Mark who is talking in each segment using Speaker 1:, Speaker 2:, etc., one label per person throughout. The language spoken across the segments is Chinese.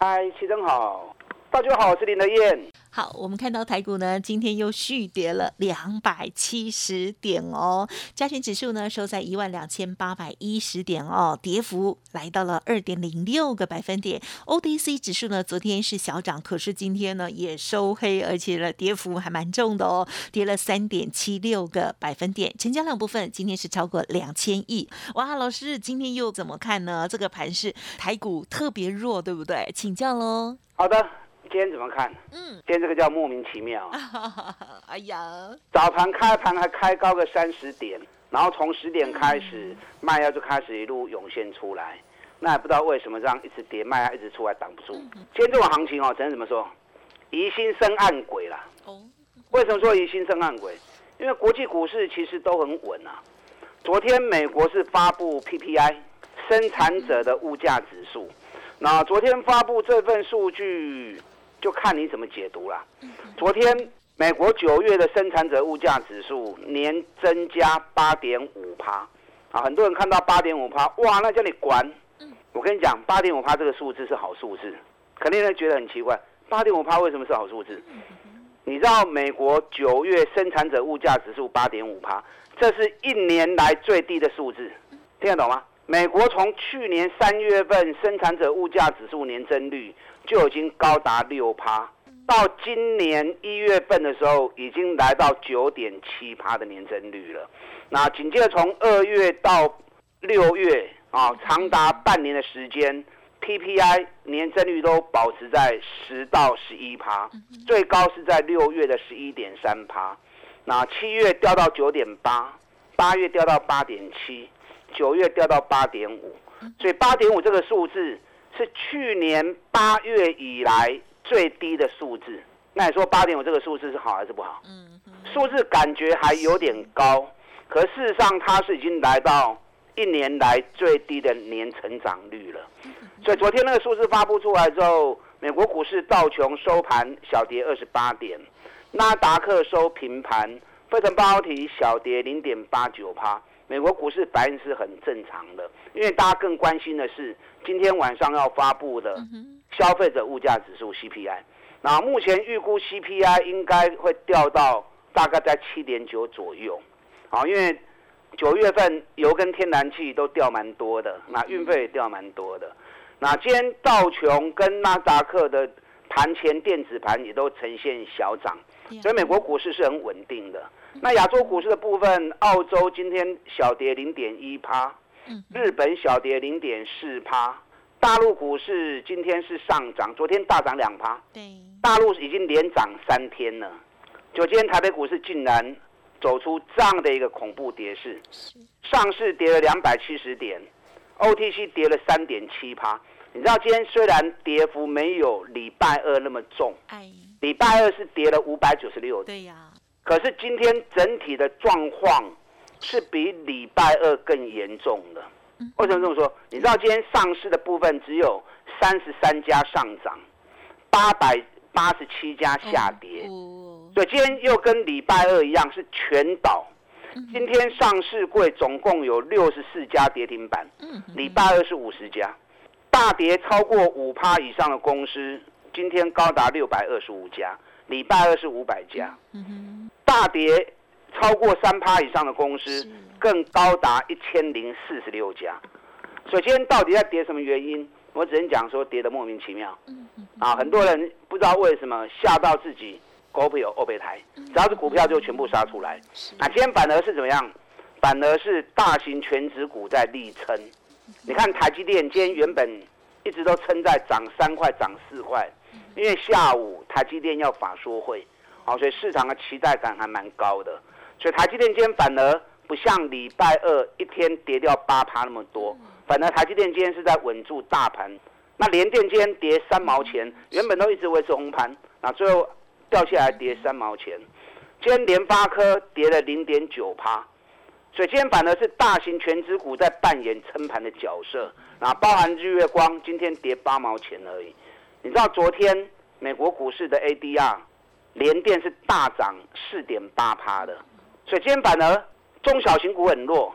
Speaker 1: 嗨，齐正好，大家好，我是林德燕。
Speaker 2: 好，我们看到台股呢，今天又续跌了两百七十点哦，加权指数呢收在一万两千八百一十点哦，跌幅来到了二点零六个百分点。O D C 指数呢，昨天是小涨，可是今天呢也收黑，而且呢跌幅还蛮重的哦，跌了三点七六个百分点。成交量部分今天是超过两千亿。哇，老师今天又怎么看呢？这个盘是台股特别弱，对不对？请教喽。
Speaker 1: 好的。今天怎么看？嗯，今天这个叫莫名其妙。哎呀，早盘开盘还开高个三十点，然后从十点开始卖压就开始一路涌现出来，那也不知道为什么这样一直跌，卖压一直出来挡不住。今天这种行情哦，只能怎么说？疑心生暗鬼啦。哦，为什么说疑心生暗鬼？因为国际股市其实都很稳啊。昨天美国是发布 PPI 生产者的物价指数，那昨天发布这份数据。就看你怎么解读了。昨天美国九月的生产者物价指数年增加八点五趴，啊，很多人看到八点五趴，哇，那叫你管。我跟你讲，八点五趴这个数字是好数字，肯定人觉得很奇怪，八点五趴为什么是好数字？你知道美国九月生产者物价指数八点五趴，这是一年来最低的数字，听得懂吗？美国从去年三月份生产者物价指数年增率。就已经高达六趴，到今年一月份的时候，已经来到九点七趴的年增率了。那紧接着从二月到六月啊，长达半年的时间，PPI 年增率都保持在十到十一趴，最高是在六月的十一点三趴。那七月掉到九点八，八月掉到八点七，九月掉到八点五，所以八点五这个数字。是去年八月以来最低的数字，那你说八点五这个数字是好还是不好？嗯，数字感觉还有点高，可事实上它是已经来到一年来最低的年成长率了。所以昨天那个数字发布出来之后，美国股市道琼收盘小跌二十八点，纳达克收平盘，费城半导体小跌零点八九趴。美国股市反应是很正常的，因为大家更关心的是今天晚上要发布的消费者物价指数 CPI。那目前预估 CPI 应该会掉到大概在七点九左右，好，因为九月份油跟天然气都掉蛮多的，那运费也掉蛮多的。那今天道琼跟纳达克的盘前电子盘也都呈现小涨，所以美国股市是很稳定的。那亚洲股市的部分，澳洲今天小跌零点一趴，日本小跌零点四趴，大陆股市今天是上涨，昨天大涨两趴，对，大陆已经连涨三天了，就今天台北股市竟然走出这样的一个恐怖跌势，上市跌了两百七十点，OTC 跌了三点七趴，你知道今天虽然跌幅没有礼拜二那么重，哎，礼拜二是跌了五百九十六，
Speaker 2: 对呀。
Speaker 1: 可是今天整体的状况是比礼拜二更严重的。为什么这么说？你知道今天上市的部分只有三十三家上涨，八百八十七家下跌，所以今天又跟礼拜二一样是全倒。今天上市柜总共有六十四家跌停板，礼拜二是五十家，大跌超过五趴以上的公司，今天高达六百二十五家。礼拜二是五百家，大跌超过三趴以上的公司更高达一千零四十六家。首先，到底在跌什么原因？我只能讲说跌的莫名其妙。啊，很多人不知道为什么吓到自己股票欧贝台，只要是股票就全部杀出来。那今天反而是怎么样？反而是大型全指股在力撑。你看台积电今天原本一直都撑在涨三块、涨四块。因为下午台积电要法说会，好，所以市场的期待感还蛮高的。所以台积电今天反而不像礼拜二一天跌掉八趴那么多，反而台积电今天是在稳住大盘那连电今天跌三毛钱，原本都一直维持红盘，那最后掉下来跌三毛钱。今天联发科跌了零点九趴，所以今天反而是大型全指股在扮演撑盘的角色，那包含日月光今天跌八毛钱而已。你知道昨天美国股市的 ADR 连电是大涨四点八趴的，所以今天反而中小型股很弱，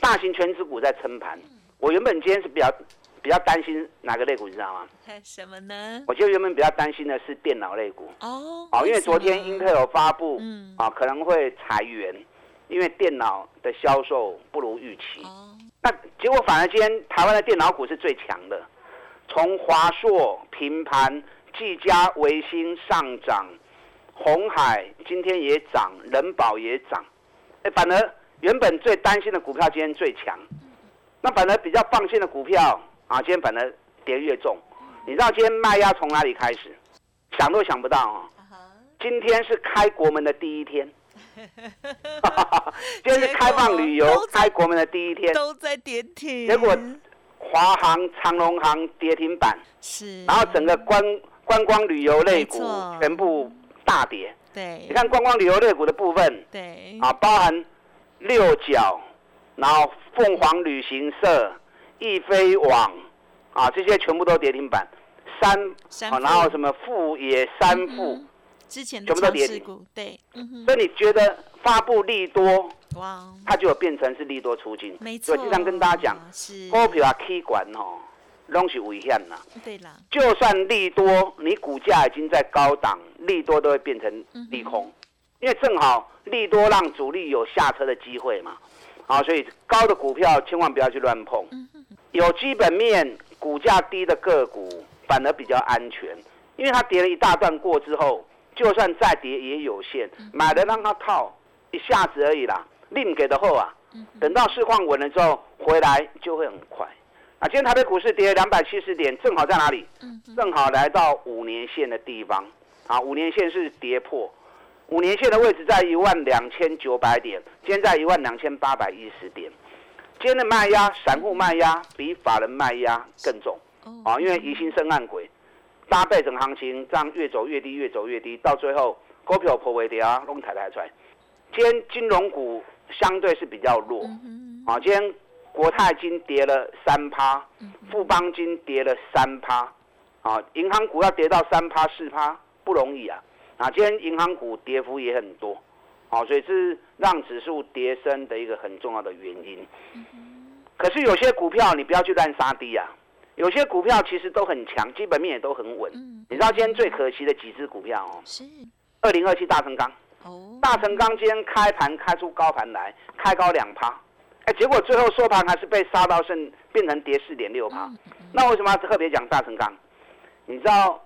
Speaker 1: 大型全指股在撑盘。我原本今天是比较。比较担心哪个类股，你知道吗？
Speaker 2: 什么呢？
Speaker 1: 我觉得原本比较担心的是电脑类股。哦，哦，因为昨天英特尔发布，嗯，啊，可能会裁员，因为电脑的销售不如预期。哦，那结果反而今天台湾的电脑股是最强的，从华硕平盘，技嘉、维新上涨，红海今天也涨，人保也涨。哎，反而原本最担心的股票今天最强，那反而比较放心的股票。啊，今天反而跌越重，你知道今天卖压从哪里开始？想都想不到啊！今天是开国门的第一天，今天是开放旅游开国门的第一天，
Speaker 2: 都在跌停。
Speaker 1: 结果华航、长隆航跌停板，
Speaker 2: 是，
Speaker 1: 然后整个观观光旅游类股全部大跌。
Speaker 2: 对，
Speaker 1: 你看观光旅游类股的部分，
Speaker 2: 对，
Speaker 1: 啊，包含六角，然后凤凰旅行社。易飞网，啊，这些全部都跌停板，三，然后什么富野三富，
Speaker 2: 之前
Speaker 1: 全部都跌停，
Speaker 2: 对，
Speaker 1: 所以你觉得发布利多，哇，它就有变成是利多出金，
Speaker 2: 没错。
Speaker 1: 所以经常跟大家讲，股票啊，K 管哦，拢是危险啦，
Speaker 2: 对啦，
Speaker 1: 就算利多，你股价已经在高档，利多都会变成利空，因为正好利多让主力有下车的机会嘛，啊，所以高的股票千万不要去乱碰。有基本面、股价低的个股反而比较安全，因为它跌了一大段过之后，就算再跌也有限，买了让它套一下子而已啦。另给的后啊，等到市况稳了之后回来就会很快。啊，今天台北股市跌两百七十点，正好在哪里？正好来到五年线的地方。啊，五年线是跌破，五年线的位置在一万两千九百点，今天在一万两千八百一十点。今天的卖压，散户卖压比法人卖压更重，啊，因为疑心生暗鬼，搭配整行情，这样越走越低，越走越低，到最后股票破位跌啊，弄抬抬出来。今天金融股相对是比较弱，啊，今天国泰金跌了三趴，富邦金跌了三趴，啊，银行股要跌到三趴四趴不容易啊，啊，今天银行股跌幅也很多。啊，所以是让指数跌升的一个很重要的原因。可是有些股票你不要去乱杀低啊，有些股票其实都很强，基本面也都很稳。你知道今天最可惜的几只股票哦？
Speaker 2: 是
Speaker 1: 二零二七大成钢。哦。大成钢今天开盘开出高盘来，开高两趴，哎，结果最后收盘还是被杀到剩变成跌四点六趴。那为什么要特别讲大成钢？你知道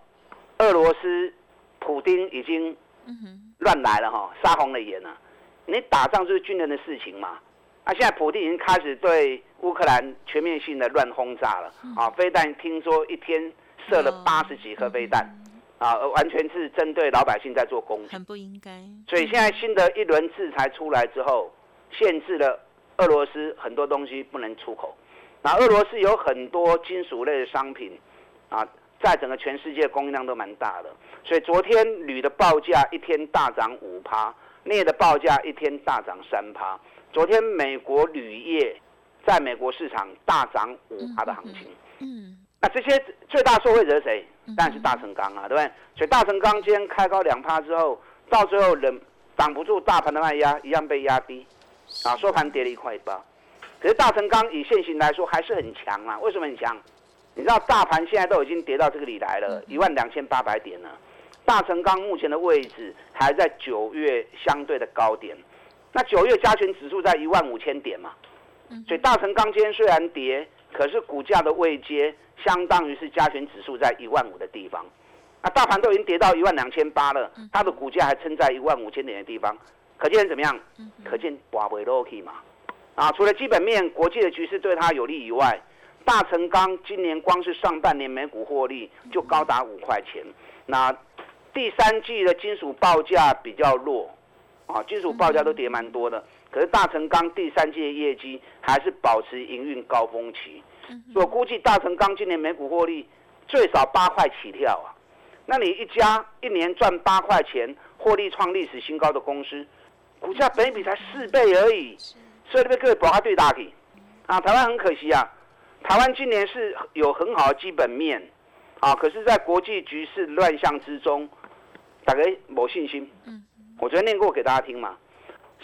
Speaker 1: 俄罗斯普丁已经。乱来了哈，杀红了眼了。你打仗就是军人的事情嘛。啊，现在普京已经开始对乌克兰全面性的乱轰炸了啊！飞弹听说一天射了八十几颗飞弹，啊，完全是针对老百姓在做攻击，
Speaker 2: 很不应该。
Speaker 1: 所以现在新的一轮制裁出来之后，限制了俄罗斯很多东西不能出口。那俄罗斯有很多金属类的商品，啊。在整个全世界供应量都蛮大的，所以昨天铝的报价一天大涨五趴，镍的报价一天大涨三趴。昨天美国铝业在美国市场大涨五趴的行情。嗯，那这些最大受惠者是谁？当然是大成钢啊，对不对？所以大成钢今天开高两趴之后，到最后人挡不住大盘的卖压，一样被压低，啊，收盘跌了一块八。可是大成钢以现行来说还是很强啊，为什么很强？你知道大盘现在都已经跌到这个里来了，一万两千八百点了。大成钢目前的位置还在九月相对的高点，那九月加权指数在一万五千点嘛，所以大成钢今天虽然跌，可是股价的位阶相当于是加权指数在一万五的地方。那大盘都已经跌到一万两千八了，它的股价还撑在一万五千点的地方，可见怎么样？可见华为 lucky 嘛？啊，除了基本面、国际的局势对它有利以外。大成钢今年光是上半年每股获利就高达五块钱，那第三季的金属报价比较弱，啊，金属报价都跌蛮多的。可是大成钢第三季的业绩还是保持营运高峰期，我估计大成钢今年每股获利最少八块起跳啊。那你一家一年赚八块钱，获利创历史新高的公司，股价本比才四倍而已，所以这边各位把它对打起啊。台湾很可惜啊，台湾今年是有很好的基本面啊，可是，在国际局势乱象之中，大家没信心。我昨天念过给大家听嘛。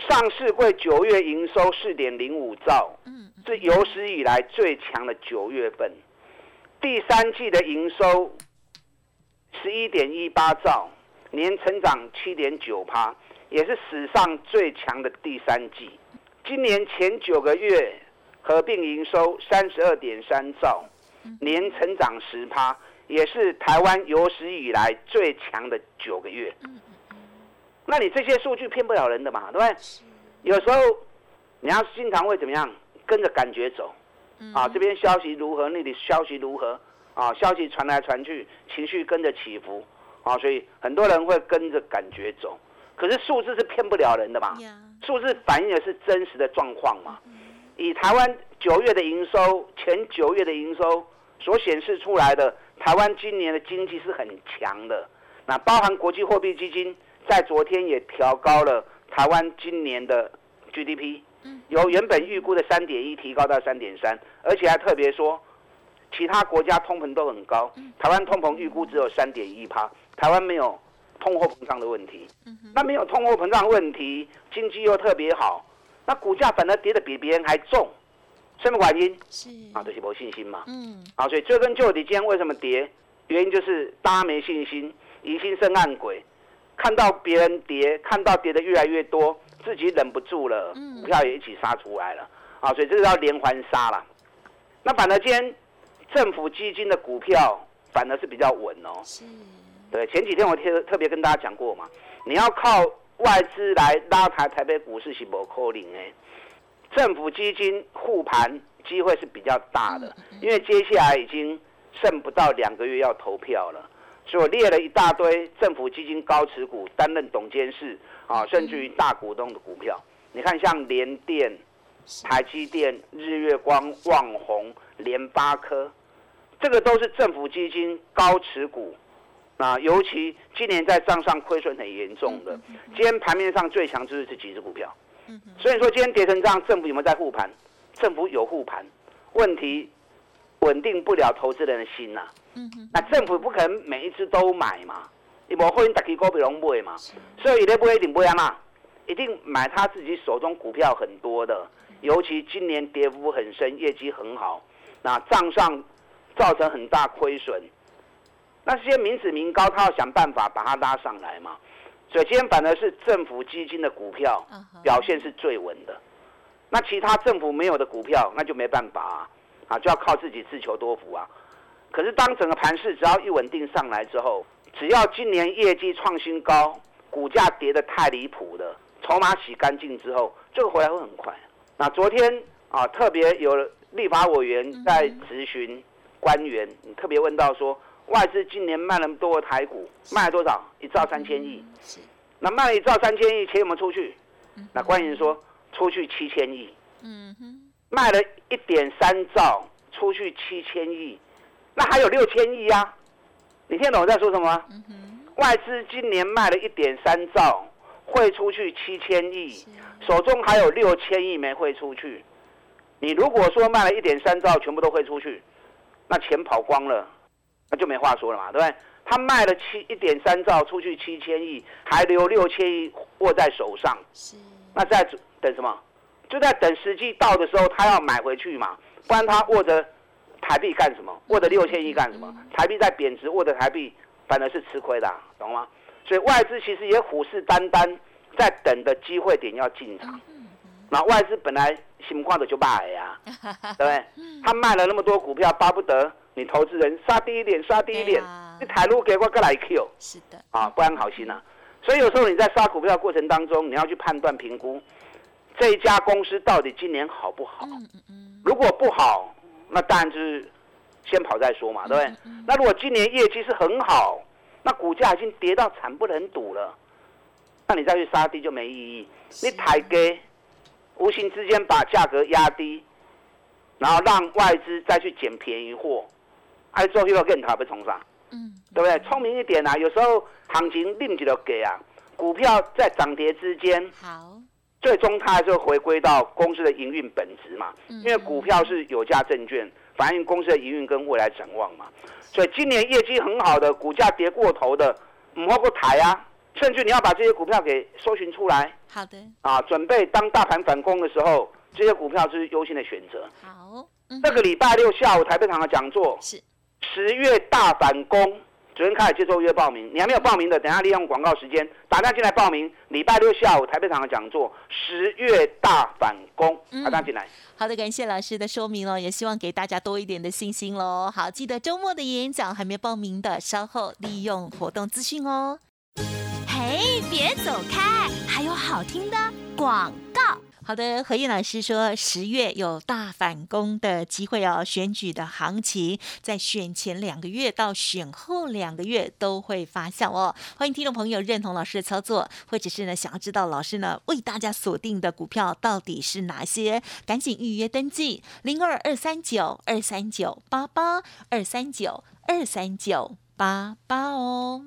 Speaker 1: 上市柜九月营收四点零五兆，是有史以来最强的九月份。第三季的营收十一点一八兆，年成长七点九趴，也是史上最强的第三季。今年前九个月合并营收三十二点三兆，年成长十趴，也是台湾有史以来最强的九个月。那你这些数据骗不了人的嘛，对不对？有时候你要经常会怎么样，跟着感觉走，啊，这边消息如何，那里消息如何，啊，消息传来传去，情绪跟着起伏，啊，所以很多人会跟着感觉走。可是数字是骗不了人的嘛，数字反映的是真实的状况嘛。以台湾九月的营收，前九月的营收所显示出来的，台湾今年的经济是很强的。那包含国际货币基金。在昨天也调高了台湾今年的 GDP，由原本预估的三点一提高到三点三，而且还特别说，其他国家通膨都很高，台湾通膨预估只有三点一趴，台湾没有通货膨胀的问题，那没有通货膨胀问题，经济又特别好，那股价反而跌得比别人还重，什么原因？是啊，这是没信心嘛。嗯，啊，所以追根究底，今天为什么跌？原因就是大家没信心，疑心生暗鬼。看到别人跌，看到跌的越来越多，自己忍不住了，股票也一起杀出来了啊！所以这个叫连环杀了。那反而今天政府基金的股票反而是比较稳哦。是。对，前几天我特特别跟大家讲过嘛，你要靠外资来拉抬台北股市是不可能的。政府基金护盘机会是比较大的，因为接下来已经剩不到两个月要投票了。所以我列了一大堆政府基金高持股担任董监事啊，甚至于大股东的股票。你看，像联电、台积电、日月光、旺宏、联发科，这个都是政府基金高持股啊。尤其今年在账上亏损很严重的，今天盘面上最强就是这几只股票。所以说今天跌成这样，政府有没有在护盘？政府有护盘，问题稳定不了投资人的心呐。那政府不可能每一只都买嘛，你无可能大家股票拢买嘛，所以你不一定不要嘛，一定买他自己手中股票很多的，尤其今年跌幅很深，业绩很好，那账上造成很大亏损，那些民脂民膏，他要想办法把它拉上来嘛，所以今天反而是政府基金的股票表现是最稳的，那其他政府没有的股票，那就没办法啊，啊就要靠自己自求多福啊。可是，当整个盘势只要一稳定上来之后，只要今年业绩创新高，股价跌得太离谱了，筹码洗干净之后，这个回来会很快。那昨天啊，特别有立法委员在咨询官员，你特别问到说，外资今年卖那么多的台股，卖了多少？一兆三千亿。那卖了一兆三千亿，钱有没有出去？那官员说，出去七千亿。嗯哼。卖了一点三兆，出去七千亿。那还有六千亿呀，你听懂我在说什么吗？外资今年卖了一点三兆，汇出去七千亿，手中还有六千亿没汇出去。你如果说卖了一点三兆，全部都汇出去，那钱跑光了，那就没话说了嘛，对不对？他卖了七一点三兆出去七千亿，还留六千亿握在手上，那在等什么？就在等时机到的时候，他要买回去嘛，不然他握着。台币干什么？握着六千亿干什么？台币在贬值，握着台币反而是吃亏的，懂吗？所以外资其实也虎视眈眈，在等的机会点要进场。那外资本来心况的就败呀，对不对？他卖了那么多股票，巴不得你投资人杀低一点，杀低一点，你台路给我个来 Q。是的，啊，不安好心呐。所以有时候你在杀股票过程当中，你要去判断评估这一家公司到底今年好不好。如果不好。那当然就是先跑再说嘛，对不对？那如果今年业绩是很好，那股价已经跌到惨不忍睹了，那你再去杀低就没意义。你抬给，无形之间把价格压低，然后让外资再去捡便宜货，爱做一个更卡被冲上，嗯，对不对？聪明一点啊，有时候行情另几个给啊，股票在涨跌之间，
Speaker 2: 好，
Speaker 1: 最终它还是回归到公司的营运本质嘛，因为股票是有价证券，反映公司的营运跟未来展望嘛，所以今年业绩很好的，股价跌过头的，唔好过抬啊，甚至你要把这些股票给搜寻出来，
Speaker 2: 好的，
Speaker 1: 啊，准备当大盘反攻的时候，这些股票是优先的选择。
Speaker 2: 好，
Speaker 1: 这个礼拜六下午台北堂的讲座
Speaker 2: 是。
Speaker 1: 十月大反攻，昨天开始接受约报名，你还没有报名的，等下利用广告时间打电话进来报名。礼拜六下午台北场的讲座，十月大反攻，打电话进来。
Speaker 2: 好的，感谢老师的说明哦，也希望给大家多一点的信心喽。好，记得周末的演讲还没报名的，稍后利用活动资讯哦。嘿，别走开，还有好听的广告。好的，何燕老师说，十月有大反攻的机会哦。选举的行情在选前两个月到选后两个月都会发酵哦。欢迎听众朋友认同老师的操作，或者是呢想要知道老师呢为大家锁定的股票到底是哪些，赶紧预约登记零二二三九二三九八八二三九二三九八八哦。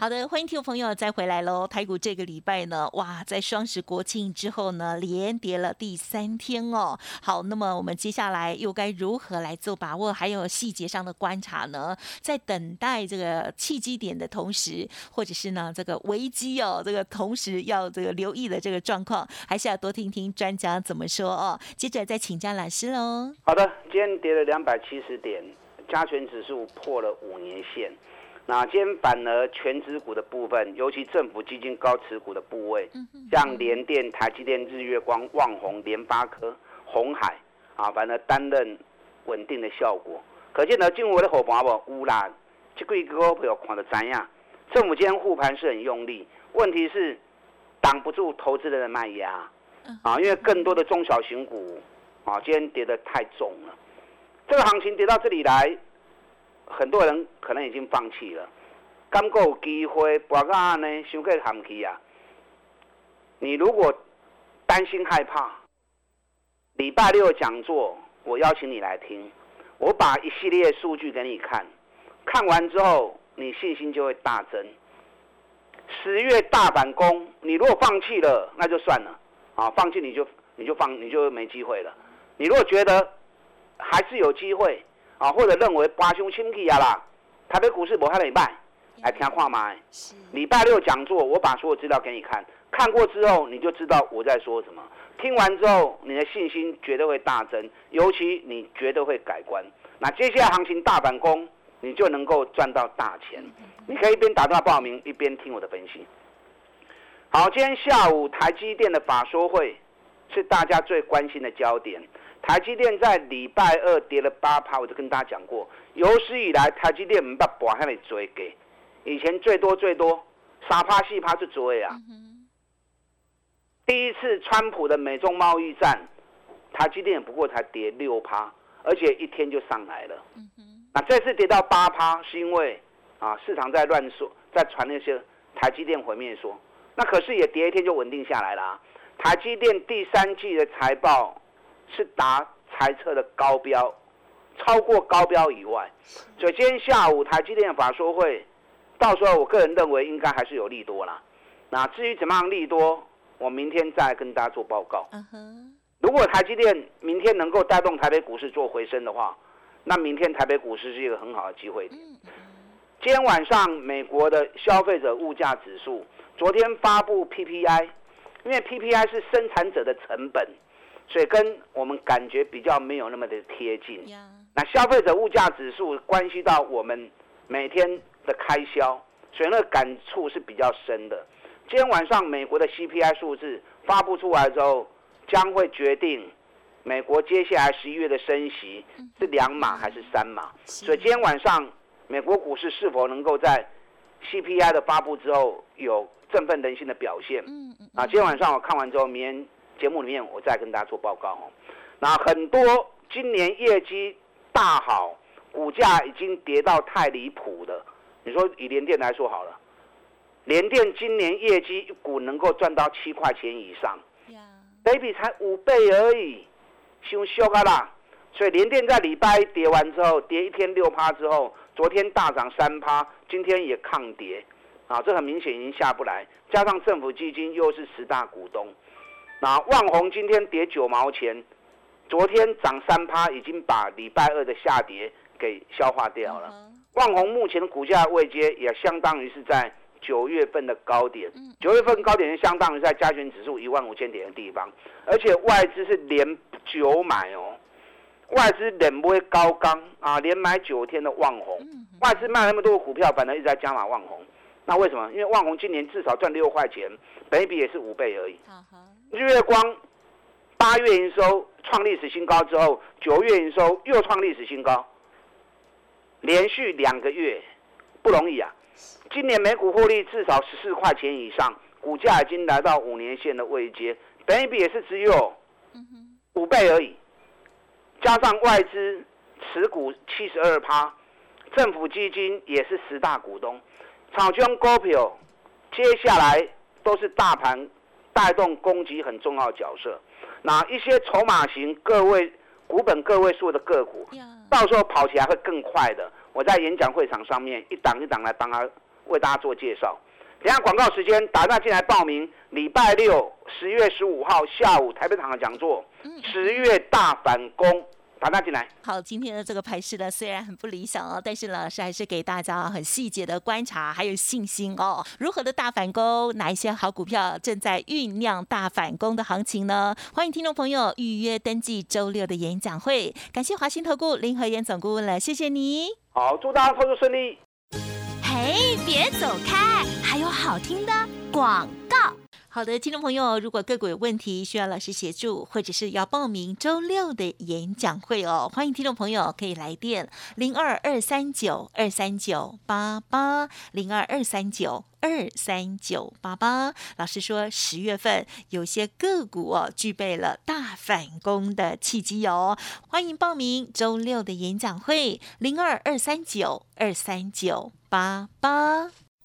Speaker 2: 好的，欢迎听众朋友再回来喽。台股这个礼拜呢，哇，在双十国庆之后呢，连跌了第三天哦。好，那么我们接下来又该如何来做把握？还有细节上的观察呢？在等待这个契机点的同时，或者是呢这个危机哦，这个同时要这个留意的这个状况，还是要多听听专家怎么说哦。接着再请教老师喽。
Speaker 1: 好的，今天跌了两百七十点，加权指数破了五年线。那今天反而全指股的部分，尤其政府基金高持股的部位，像联电、台积电、日月光、旺宏、联发科、红海啊，反而担任稳定的效果。可见呢，进入我的伙伴不乌啦，这几个股票看得怎样？政府今天护盘是很用力，问题是挡不住投资人的卖压啊，因为更多的中小型股啊，今天跌得太重了。这个行情跌到这里来。很多人可能已经放弃了，刚够机会，博个呢，想个行情啊。你如果担心害怕，礼拜六讲座我邀请你来听，我把一系列数据给你看，看完之后你信心就会大增。十月大反攻，你如果放弃了，那就算了，啊，放弃你就你就放你就没机会了。你如果觉得还是有机会。啊，或者认为八兄清气啊啦，台北股市无遐礼拜，来听话吗？礼拜六讲座，我把所有资料给你看，看过之后你就知道我在说什么。听完之后，你的信心绝对会大增，尤其你绝对会改观。那接下来行情大反攻，你就能够赚到大钱。你可以一边打电话报名，一边听我的分析。好，今天下午台积电的法说会是大家最关心的焦点。台积电在礼拜二跌了八趴，我就跟大家讲过，有史以来台积电唔把博下来追给，以前最多最多三趴四趴就追啊。第一次川普的美中贸易战，台积电不过才跌六趴，而且一天就上来了。那这次跌到八趴，是因为啊市场在乱说，在传那些台积电毁灭说，那可是也跌一天就稳定下来了。台积电第三季的财报。是达猜测的高标，超过高标以外，所以今天下午台积电法说会，到时候我个人认为应该还是有利多啦。那至于怎么样利多，我明天再跟大家做报告。如果台积电明天能够带动台北股市做回升的话，那明天台北股市是一个很好的机会点。今天晚上美国的消费者物价指数，昨天发布 PPI，因为 PPI 是生产者的成本。所以跟我们感觉比较没有那么的贴近。那消费者物价指数关系到我们每天的开销，所以那个感触是比较深的。今天晚上美国的 CPI 数字发布出来之后，将会决定美国接下来十一月的升息是两码还是三码？所以今天晚上美国股市是否能够在 CPI 的发布之后有振奋人心的表现？嗯嗯。啊，今天晚上我看完之后，明天节目里面我再跟大家做报告哦。那很多今年业绩大好，股价已经跌到太离谱的，你说以联电来说好了，联电今年业绩一股能够赚到七块钱以上，baby 才五倍而已。修修啊啦，所以连电在礼拜一跌完之后，跌一天六趴之后，昨天大涨三趴，今天也抗跌，啊，这很明显已经下不来。加上政府基金又是十大股东，那万红今天跌九毛钱，昨天涨三趴，已经把礼拜二的下跌给消化掉了。万红目前的股价位阶也相当于是在。九月份的高点，九月份高点是相当于在加权指数一万五千点的地方，而且外资是连九买哦，外资连不会高刚啊，连买九天的万红，外资卖那么多股票，反正一直在加码万红，那为什么？因为万红今年至少赚六块钱，本比也是五倍而已。日月光八月营收创历史新高之后，九月营收又创历史新高，连续两个月不容易啊。今年每股获利至少十四块钱以上，股价已经来到五年线的位阶，本一比也是只有五倍而已。加上外资持股七十二趴，政府基金也是十大股东，草根股票接下来都是大盘带动攻击很重要的角色。那一些筹码型个位股本个位数的个股，到时候跑起来会更快的。我在演讲会场上面一档一档来帮他为大家做介绍。等下广告时间，打算进来报名礼拜六十月十五号下午台北场的讲座，十月大反攻。打大进来。
Speaker 2: 好，今天的这个盘势呢，虽然很不理想哦，但是老师还是给大家很细节的观察，还有信心哦。如何的大反攻？哪一些好股票正在酝酿大反攻的行情呢？欢迎听众朋友预约登记周六的演讲会。感谢华兴投顾林和燕总顾问了，谢谢你。
Speaker 1: 好，祝大家操作顺利。
Speaker 2: 嘿，别走开，还有好听的广告。好的，听众朋友，如果个股有问题需要老师协助，或者是要报名周六的演讲会哦，欢迎听众朋友可以来电零二二三九二三九八八零二二三九二三九八八。老师说，十月份有些个股哦，具备了大反攻的契机哦，欢迎报名周六的演讲会零二二三九二三九八八。